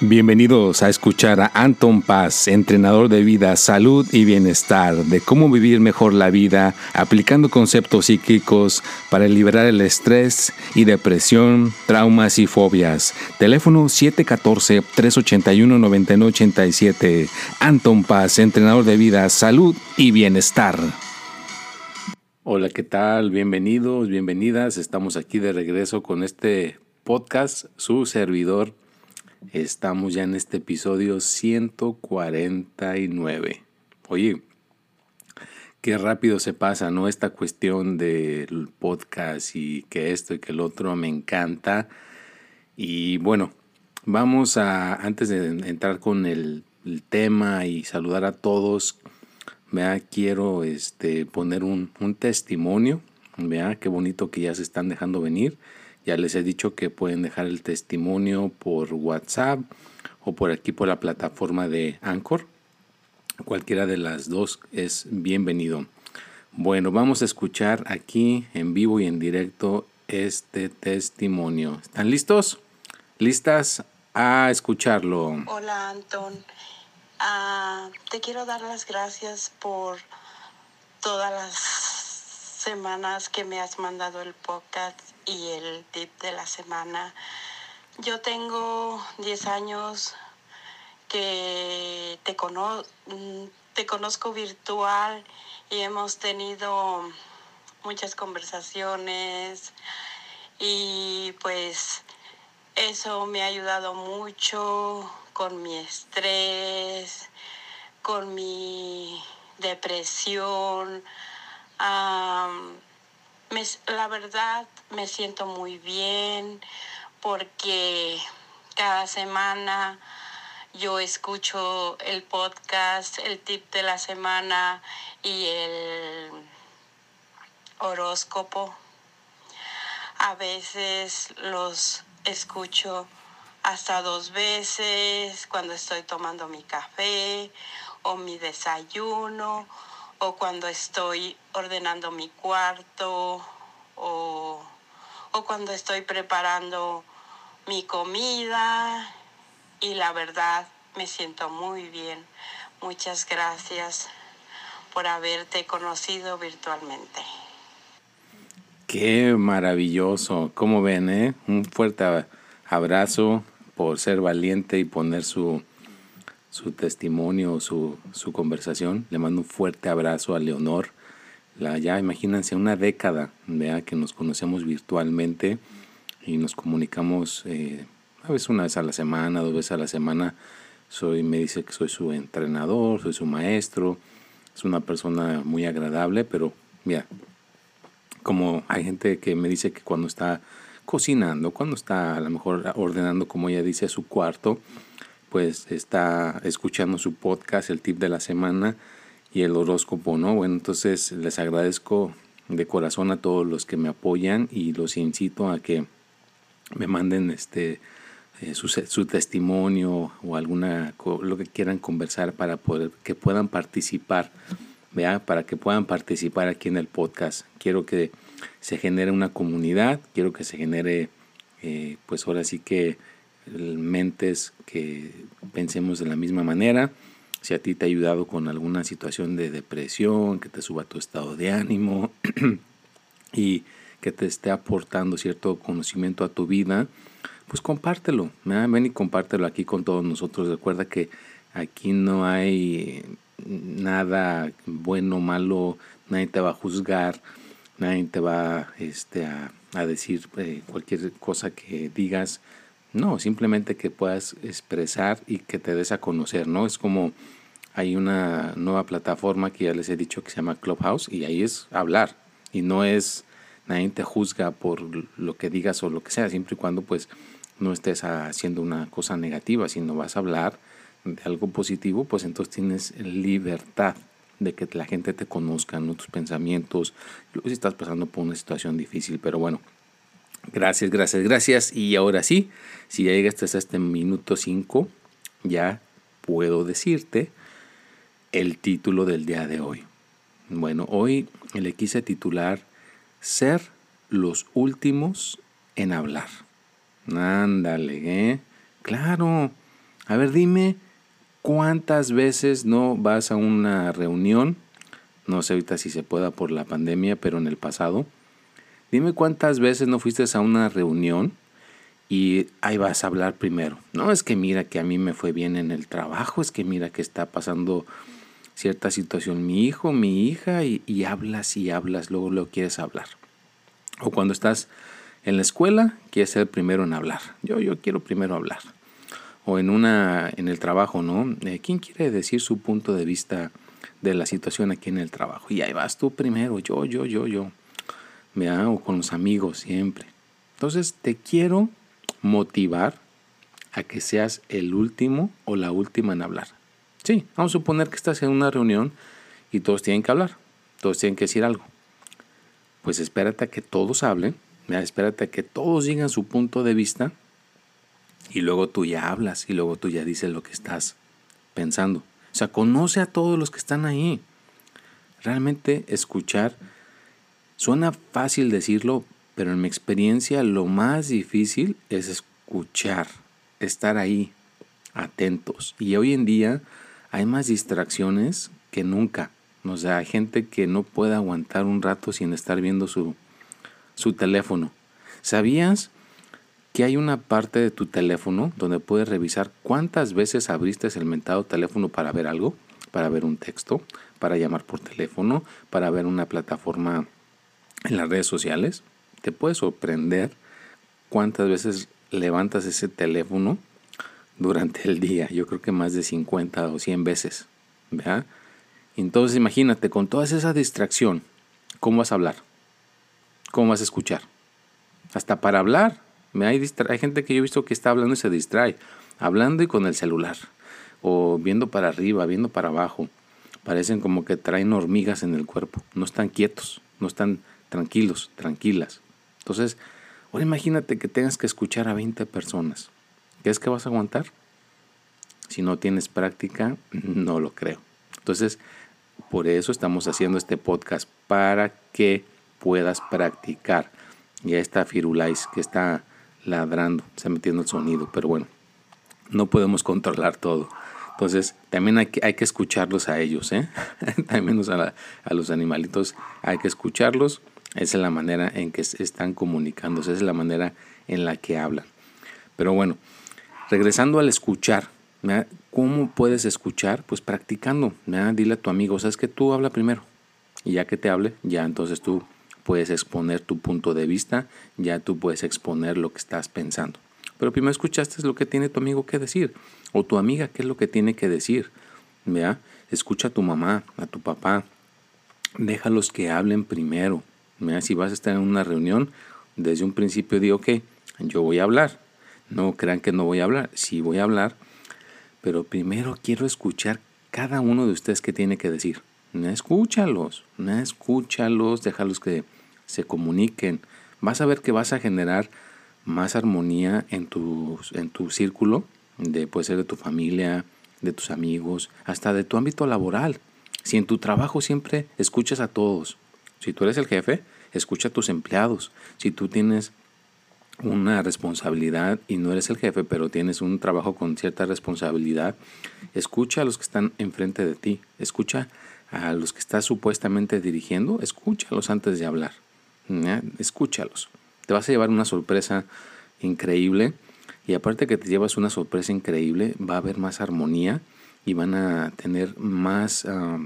Bienvenidos a escuchar a Anton Paz, entrenador de vida, salud y bienestar, de cómo vivir mejor la vida, aplicando conceptos psíquicos para liberar el estrés y depresión, traumas y fobias. Teléfono 714-381-9987. Anton Paz, entrenador de vida, salud y bienestar. Hola, ¿qué tal? Bienvenidos, bienvenidas. Estamos aquí de regreso con este podcast, su servidor Estamos ya en este episodio 149. Oye, qué rápido se pasa, ¿no? Esta cuestión del podcast y que esto y que el otro me encanta. Y bueno, vamos a, antes de entrar con el, tema y saludar a todos, vea, quiero este, poner un, un testimonio. Vea, qué bonito que ya se están dejando venir. Ya les he dicho que pueden dejar el testimonio por WhatsApp o por aquí por la plataforma de Anchor. Cualquiera de las dos es bienvenido. Bueno, vamos a escuchar aquí en vivo y en directo este testimonio. ¿Están listos? ¿Listas a escucharlo? Hola Anton, ah, te quiero dar las gracias por todas las semanas que me has mandado el podcast y el tip de la semana. Yo tengo 10 años que te, te conozco virtual y hemos tenido muchas conversaciones y pues eso me ha ayudado mucho con mi estrés, con mi depresión la verdad me siento muy bien porque cada semana yo escucho el podcast, el tip de la semana y el horóscopo. A veces los escucho hasta dos veces cuando estoy tomando mi café o mi desayuno o cuando estoy ordenando mi cuarto o, cuando estoy preparando mi comida y la verdad me siento muy bien. Muchas gracias por haberte conocido virtualmente. Qué maravilloso. ¿Cómo ven, eh? Un fuerte abrazo por ser valiente y poner su, su testimonio, su, su conversación. Le mando un fuerte abrazo a Leonor. La, ya imagínense una década vea que nos conocemos virtualmente y nos comunicamos eh, a veces una vez a la semana, dos veces a la semana. Soy, me dice que soy su entrenador, soy su maestro. Es una persona muy agradable, pero mira, como hay gente que me dice que cuando está cocinando, cuando está a lo mejor ordenando, como ella dice, su cuarto, pues está escuchando su podcast, el tip de la semana y el horóscopo, ¿no? Bueno, entonces les agradezco de corazón a todos los que me apoyan y los incito a que me manden este eh, su, su, testimonio o alguna lo que quieran conversar para poder que puedan participar, ¿vea? para que puedan participar aquí en el podcast. Quiero que se genere una comunidad, quiero que se genere, eh, pues ahora sí que mentes que pensemos de la misma manera. Si a ti te ha ayudado con alguna situación de depresión, que te suba tu estado de ánimo y que te esté aportando cierto conocimiento a tu vida, pues compártelo. Ven y compártelo aquí con todos nosotros. Recuerda que aquí no hay nada bueno o malo, nadie te va a juzgar, nadie te va este, a, a decir eh, cualquier cosa que digas no, simplemente que puedas expresar y que te des a conocer, ¿no? Es como hay una nueva plataforma que ya les he dicho que se llama Clubhouse y ahí es hablar y no es nadie te juzga por lo que digas o lo que sea, siempre y cuando pues no estés haciendo una cosa negativa, sino vas a hablar de algo positivo, pues entonces tienes libertad de que la gente te conozca, ¿no? tus pensamientos, si estás pasando por una situación difícil, pero bueno, Gracias, gracias, gracias. Y ahora sí, si ya llegaste hasta este minuto 5, ya puedo decirte el título del día de hoy. Bueno, hoy le quise titular Ser los últimos en hablar. Ándale, ¿eh? Claro, A ver, dime cuántas veces no vas a una reunión, no sé ahorita si se pueda por la pandemia, pero en el pasado, dime cuántas veces no fuiste a una reunión y ahí vas a hablar primero. No es que mira que a mí me fue bien en el trabajo, es que mira que está pasando cierta situación mi hijo, mi hija, y, y hablas y hablas, luego lo quieres hablar. O cuando estás en la escuela, quieres ser primero en hablar. Yo, yo quiero primero hablar. O en, una, en el trabajo, ¿no? Eh, ¿Quién quiere decir su punto de vista de la situación aquí en el trabajo? Y ahí vas tú primero, yo, yo, yo, yo. O con los amigos siempre. Entonces te quiero motivar a que seas el último o la última en hablar. Sí, vamos a suponer que estás en una reunión y todos tienen que hablar, todos tienen que decir algo. Pues espérate a que todos hablen, espérate a que todos digan su punto de vista y luego tú ya hablas y luego tú ya dices lo que estás pensando. O sea, conoce a todos los que están ahí. Realmente escuchar, suena fácil decirlo, pero en mi experiencia lo más difícil es escuchar, estar ahí, atentos. Y hoy en día hay más distracciones que nunca. O sea, hay gente que no puede aguantar un rato sin estar viendo su, su teléfono. ¿Sabías que hay una parte de tu teléfono donde puedes revisar cuántas veces abriste el mentado teléfono para ver algo? Para ver un texto, para llamar por teléfono, para ver una plataforma en las redes sociales. Te puede sorprender cuántas veces levantas ese teléfono durante el día. Yo creo que más de 50 o 100 veces. ¿verdad? Entonces imagínate, con toda esa distracción, ¿cómo vas a hablar? ¿Cómo vas a escuchar? Hasta para hablar. Hay, hay gente que yo he visto que está hablando y se distrae. Hablando y con el celular. O viendo para arriba, viendo para abajo. Parecen como que traen hormigas en el cuerpo. No están quietos, no están tranquilos, tranquilas. Entonces, ahora imagínate que tengas que escuchar a 20 personas. ¿Crees que vas a aguantar? Si no tienes práctica, no lo creo. Entonces, por eso estamos haciendo este podcast, para que puedas practicar. Ya está Firulais que está ladrando, está metiendo el sonido, pero bueno, no podemos controlar todo. Entonces, también hay que, hay que escucharlos a ellos, ¿eh? también a, a los animalitos hay que escucharlos. Esa es la manera en que están comunicándose, esa es la manera en la que hablan. Pero bueno, regresando al escuchar, ¿cómo puedes escuchar? Pues practicando. Dile a tu amigo, sabes que tú habla primero. Y ya que te hable, ya entonces tú puedes exponer tu punto de vista, ya tú puedes exponer lo que estás pensando. Pero primero escuchaste lo que tiene tu amigo que decir, o tu amiga qué es lo que tiene que decir. ¿Vea? Escucha a tu mamá, a tu papá, déjalos que hablen primero. Si vas a estar en una reunión, desde un principio digo, ok, yo voy a hablar. No crean que no voy a hablar, sí voy a hablar, pero primero quiero escuchar cada uno de ustedes que tiene que decir. Escúchalos, escúchalos, déjalos que se comuniquen. Vas a ver que vas a generar más armonía en tu, en tu círculo, de, puede ser de tu familia, de tus amigos, hasta de tu ámbito laboral. Si en tu trabajo siempre escuchas a todos, si tú eres el jefe, escucha a tus empleados. Si tú tienes una responsabilidad y no eres el jefe, pero tienes un trabajo con cierta responsabilidad, escucha a los que están enfrente de ti, escucha a los que estás supuestamente dirigiendo, escúchalos antes de hablar, escúchalos. Te vas a llevar una sorpresa increíble y aparte que te llevas una sorpresa increíble, va a haber más armonía y van a tener más... Ah,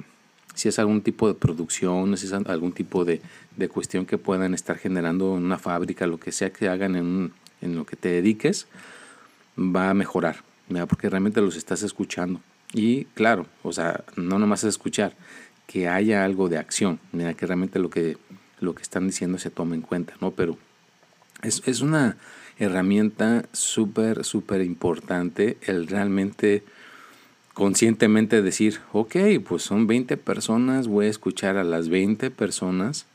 si es algún tipo de producción, si es algún tipo de, cuestión que puedan estar generando en una fábrica, lo que sea que hagan en, en lo que te dediques, va a mejorar, porque realmente los estás escuchando. Y claro, o sea, no nomás es escuchar, que haya algo de acción, mira, que realmente lo que, lo que están diciendo se tome en cuenta, ¿no? Pero es, es una herramienta súper, súper importante el realmente conscientemente decir, ok, pues son 20 personas, voy a escuchar a las 20 personas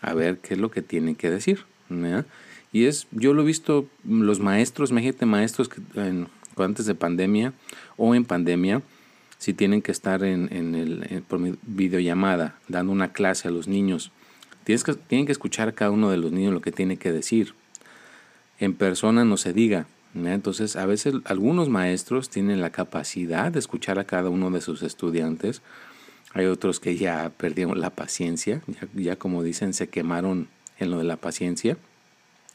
a ver qué es lo que tienen que decir. Y es, yo lo he visto, los maestros, imagínate maestros que antes de pandemia o en pandemia, si tienen que estar en, en el, por videollamada dando una clase a los niños, tienes que, tienen que escuchar a cada uno de los niños lo que tiene que decir. En persona no se diga, Entonces, a veces algunos maestros tienen la capacidad de escuchar a cada uno de sus estudiantes. Hay otros que ya perdieron la paciencia, ya, como dicen, se quemaron en lo de la paciencia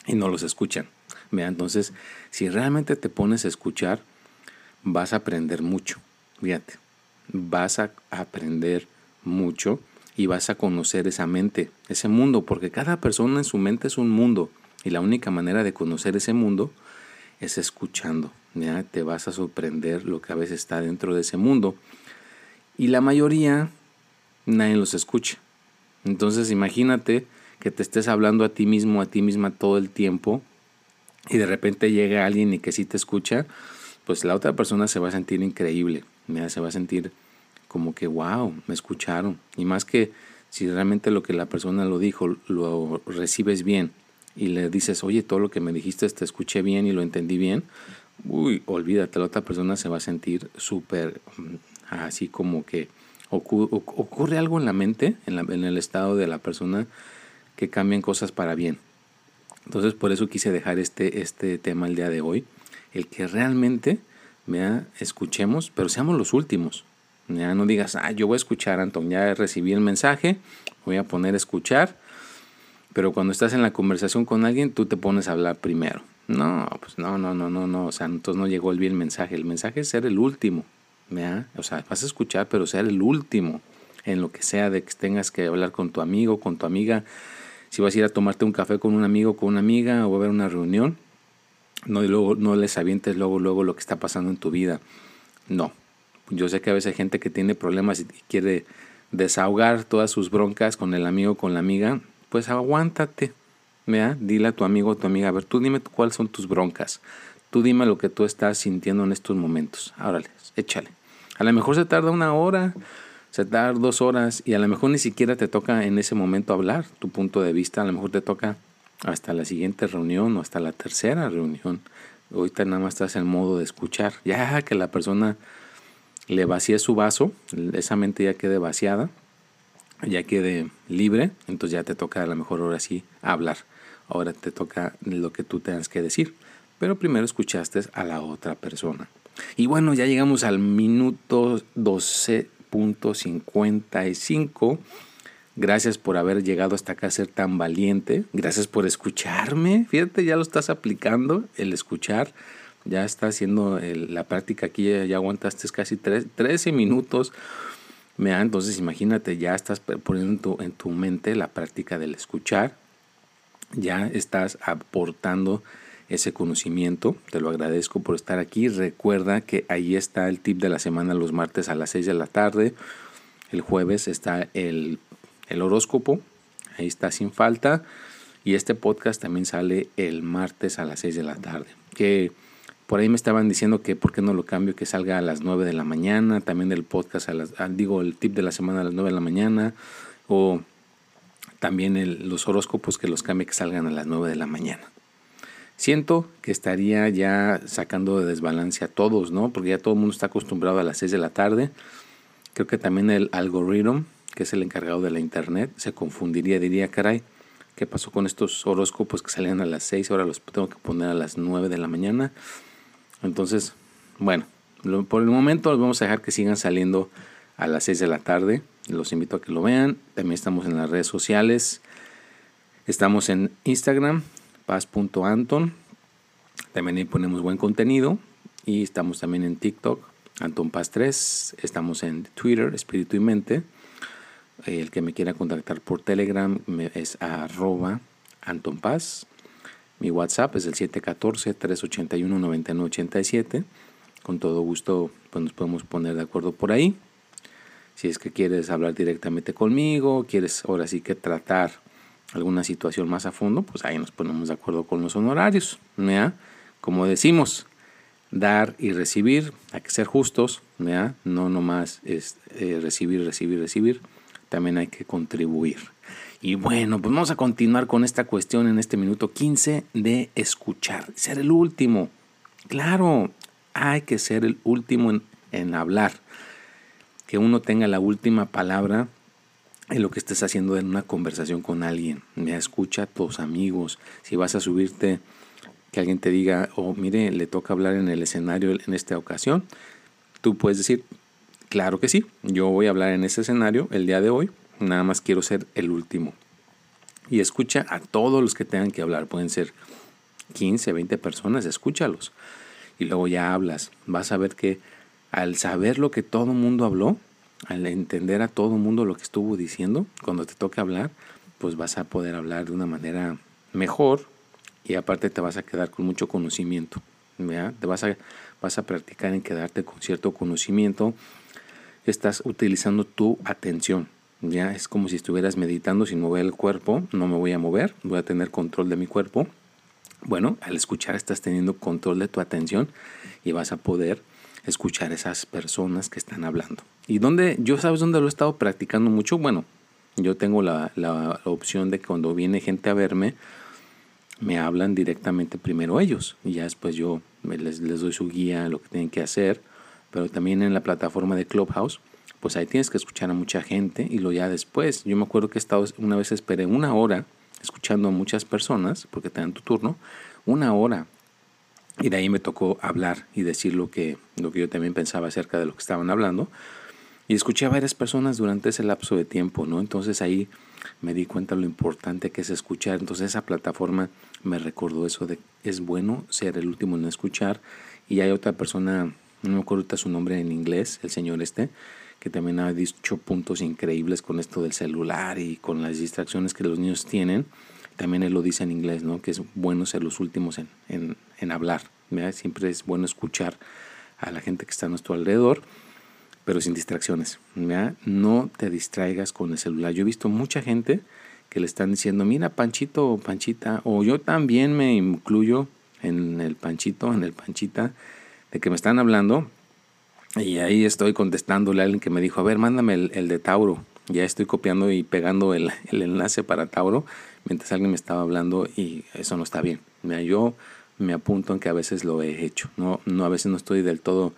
y no los escuchan. Entonces, si realmente te pones a escuchar, vas a aprender mucho. Fíjate, vas a aprender mucho y vas a conocer esa mente, ese mundo, porque cada persona en su mente es un mundo y la única manera de conocer ese mundo es escuchando. Te vas a sorprender lo que a veces está dentro de ese mundo. Y la mayoría, nadie los escucha. Entonces imagínate que te estés hablando a ti mismo, a ti misma todo el tiempo y de repente llega alguien y que sí te escucha, pues la otra persona se va a sentir increíble, se va a sentir como que, wow, me escucharon. Y más que si realmente lo que la persona lo dijo, lo recibes bien y le dices, oye, todo lo que me dijiste te escuché bien y lo entendí bien, uy, olvídate, la otra persona se va a sentir súper mm, así como que ocurre, algo en la mente, en, en el estado de la persona, que cambian cosas para bien. Entonces por eso quise dejar este, este tema el día de hoy, el que realmente me escuchemos, pero seamos los últimos. Ya no digas, ah, yo voy a escuchar, Anton, ya recibí el mensaje, voy a poner a escuchar pero cuando estás en la conversación con alguien, tú te pones a hablar primero. No, pues no, no, no, no, no. O sea, entonces no llegó el bien mensaje. El mensaje es ser el último. ¿ya? O sea, vas a escuchar, pero ser el último en lo que sea de que tengas que hablar con tu amigo, con tu amiga. Si vas a ir a tomarte un café con un amigo, con una amiga o a ver una reunión, no, y luego, no les avientes luego, luego lo que está pasando en tu vida. No. Yo sé que a veces hay gente que tiene problemas y quiere desahogar todas sus broncas con el amigo, con la amiga pues aguántate. ¿vea? Dile a tu amigo o tu amiga, a ver, tú dime cuáles son tus broncas. Tú dime lo que tú estás sintiendo en estos momentos. Árale, échale. A lo mejor se tarda una hora, se tarda dos horas y a lo mejor ni siquiera te toca en ese momento hablar tu punto de vista. A lo mejor te toca hasta la siguiente reunión o hasta la tercera reunión. Ahorita nada más estás en modo de escuchar. Ya que la persona le vacíe su vaso, esa mente ya quede vaciada ya quede libre, entonces ya te toca a lo mejor ahora sí hablar. Ahora te toca lo que tú tengas que decir. Pero primero escuchaste a la otra persona. Y bueno, ya llegamos al minuto 12.55. Gracias por haber llegado hasta acá a ser tan valiente. Gracias por escucharme. Fíjate, ya lo estás aplicando, el escuchar. Ya está haciendo la práctica aquí, ya, aguantaste casi 13 minutos entonces imagínate, ya estás poniendo en tu, mente la práctica del escuchar, ya estás aportando ese conocimiento. Te lo agradezco por estar aquí. Recuerda que ahí está el tip de la semana los martes a las 6 de la tarde. El jueves está el, el horóscopo. Ahí está sin falta. Y este podcast también sale el martes a las 6 de la tarde. Por ahí me estaban diciendo que por qué no lo cambio, que salga a las 9 de la mañana, también el podcast, a las, ah, digo, el tip de la semana a las 9 de la mañana, o también los horóscopos que los cambie, que salgan a las 9 de la mañana. Siento que estaría ya sacando de desbalance a todos, ¿no? Porque ya todo el mundo está acostumbrado a las 6 de la tarde. Creo que también el algoritmo, que es el encargado de la internet, se confundiría, diría, caray, ¿qué pasó con estos horóscopos que salían a las 6? Ahora los tengo que poner a las 9 de la mañana. Entonces, bueno, por el momento los vamos a dejar que sigan saliendo a las 6 de la tarde. Los invito a que lo vean. También estamos en las redes sociales. Estamos en Instagram, paz.anton. También ahí ponemos buen contenido. Y estamos también en TikTok, Anton Paz 3. Estamos en Twitter, Espíritu y Mente. El que me quiera contactar por Telegram es arroba Anton Paz. Mi WhatsApp es el 714-381-9987. Con todo gusto pues nos podemos poner de acuerdo por ahí. Si es que quieres hablar directamente conmigo, quieres ahora sí que tratar alguna situación más a fondo, pues ahí nos ponemos de acuerdo con los honorarios. Como decimos, dar y recibir, hay que ser justos, no nomás es, eh, recibir, recibir, recibir, también hay que contribuir. Y bueno, pues vamos a continuar con esta cuestión en este minuto 15 de escuchar, ser el último. Claro, hay que ser el último en, hablar, que uno tenga la última palabra en lo que estés haciendo en una conversación con alguien. Me escucha a tus amigos. Si vas a subirte que alguien te diga, oh, mire, le toca hablar en el escenario en esta ocasión, tú puedes decir, claro que sí, yo voy a hablar en ese escenario el día de hoy, nada más quiero ser el último. Y escucha a todos los que tengan que hablar, pueden ser 15, 20 personas, escúchalos. Y luego ya hablas. Vas a ver que al saber lo que todo el mundo habló, al entender a todo el mundo lo que estuvo diciendo, cuando te toque hablar, pues vas a poder hablar de una manera mejor y aparte te vas a quedar con mucho conocimiento. Te vas a, vas a practicar en quedarte con cierto conocimiento. Estás utilizando tu atención. Ya es como si estuvieras meditando sin mover el cuerpo. No me voy a mover, voy a tener control de mi cuerpo. Bueno, al escuchar estás teniendo control de tu atención y vas a poder escuchar esas personas que están hablando. ¿Y dónde, yo sabes dónde lo he estado practicando mucho? Bueno, yo tengo la, la, opción de que cuando viene gente a verme, me hablan directamente primero ellos y ya después yo les, les doy su guía, lo que tienen que hacer, pero también en la plataforma de Clubhouse, pues ahí tienes que escuchar a mucha gente y lo ya después. Yo me acuerdo que he estado, una vez esperé una hora escuchando a muchas personas, porque te dan tu turno, una hora. Y de ahí me tocó hablar y decir lo que, lo que yo también pensaba acerca de lo que estaban hablando. Y escuché a varias personas durante ese lapso de tiempo, ¿no? Entonces ahí me di cuenta lo importante que es escuchar. Entonces esa plataforma me recordó eso de es bueno ser el último en escuchar. Y hay otra persona, no me acuerdo su nombre en inglés, el señor este, que también ha dicho puntos increíbles con esto del celular y con las distracciones que los niños tienen. También él lo dice en inglés, ¿no? que es bueno ser los últimos en, en, en hablar. Siempre es bueno escuchar a la gente que está a nuestro alrededor, pero sin distracciones. No te distraigas con el celular. Yo he visto mucha gente que le están diciendo, mira, Panchito o Panchita, o yo también me incluyo en el Panchito, en el Panchita, de que me están hablando y ahí estoy contestándole a alguien que me dijo, a ver, mándame el, de Tauro. Ya estoy copiando y pegando el, enlace para Tauro mientras alguien me estaba hablando y eso no está bien. Mira, yo me apunto en que a veces lo he hecho. No, no, a veces no estoy del todo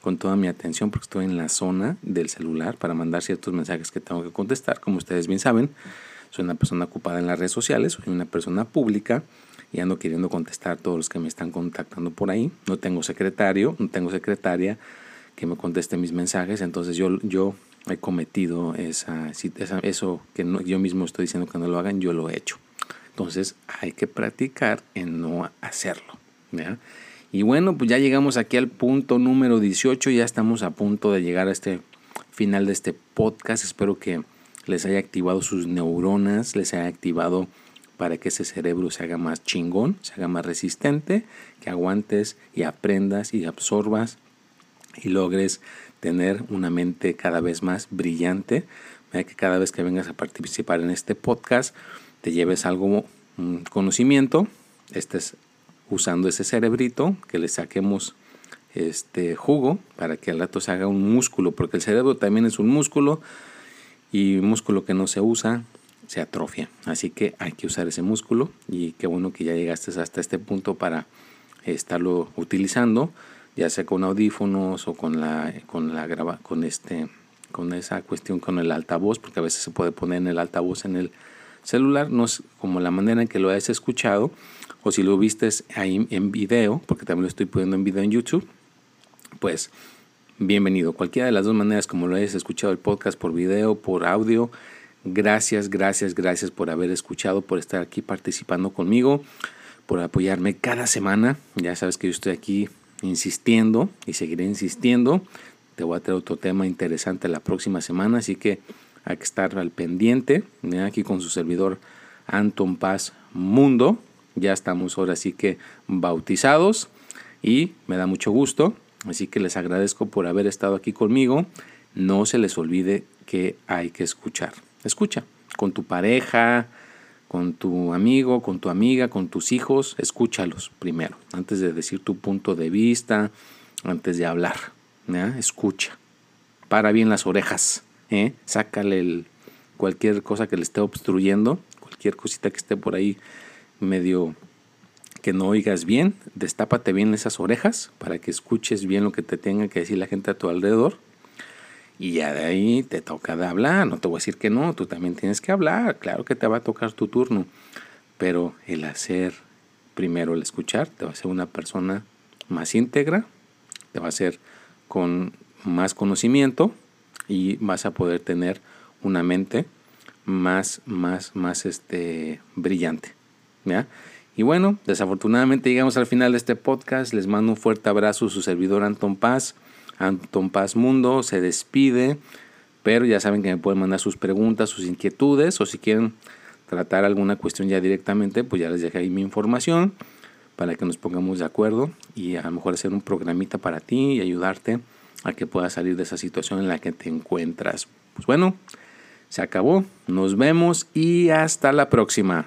con toda mi atención porque estoy en la zona del celular para mandar ciertos mensajes que tengo que contestar. Como ustedes bien saben, soy una persona ocupada en las redes sociales, soy una persona pública y ando queriendo contestar a todos los que me están contactando por ahí. No tengo secretario, no tengo secretaria que me conteste mis mensajes. Entonces yo, yo he cometido esa, esa eso que yo mismo estoy diciendo que no lo hagan, yo lo he hecho. Entonces hay que practicar en no hacerlo. Y bueno, pues ya llegamos aquí al punto número 18, ya estamos a punto de llegar a este final de este podcast. Espero que les haya activado sus neuronas, les haya activado para que ese cerebro se haga más chingón, se haga más resistente, que aguantes y aprendas y absorbas y logres tener una mente cada vez más brillante, que cada vez que vengas a participar en este podcast te lleves algo, un conocimiento, estés usando ese cerebrito, que le saquemos este jugo para que al rato se haga un músculo, porque el cerebro también es un músculo y un músculo que no se usa se atrofia. Así que hay que usar ese músculo y qué bueno que ya llegaste hasta este punto para estarlo utilizando ya sea con audífonos o con la con la graba, con este con esa cuestión con el altavoz porque a veces se puede poner en el altavoz en el celular no es como la manera en que lo hayas escuchado o si lo vistes ahí en video porque también lo estoy poniendo en video en YouTube pues bienvenido. Cualquiera de las dos maneras como lo hayas escuchado el podcast por video por audio gracias gracias gracias por haber escuchado por estar aquí participando conmigo por apoyarme cada semana. Ya sabes que yo estoy aquí insistiendo y seguiré insistiendo. Te voy a traer otro tema interesante la próxima semana, así que hay que estar al pendiente. Aquí con su servidor Anton Paz Mundo. Ya estamos ahora sí que bautizados y me da mucho gusto. Así que les agradezco por haber estado aquí conmigo. No se les olvide que hay que escuchar. Escucha con tu pareja, con tu amigo, con tu amiga, con tus hijos, escúchalos primero, antes de decir tu punto de vista, antes de hablar. Escucha. Para bien las orejas. ¿eh? Sácale el, cualquier cosa que le esté obstruyendo, cualquier cosita que esté por ahí medio que no oigas bien, destápate bien esas orejas para que escuches bien lo que te tenga que decir la gente a tu alrededor y ya de ahí te toca de hablar, no te voy a decir que no, tú también tienes que hablar, claro que te va a tocar tu turno, pero el hacer primero el escuchar, te va a hacer una persona más íntegra, te va a hacer con más conocimiento y vas a poder tener una mente más, más, más este, brillante. ¿ya? Y bueno, desafortunadamente llegamos al final de este podcast. Les mando un fuerte abrazo, su servidor Anton Paz. Anton Paz Mundo se despide, pero ya saben que me pueden mandar sus preguntas, sus inquietudes o si quieren tratar alguna cuestión ya directamente, pues ya les dejé ahí mi información para que nos pongamos de acuerdo y a lo mejor hacer un programita para ti y ayudarte a que puedas salir de esa situación en la que te encuentras. Pues bueno, se acabó, nos vemos y hasta la próxima.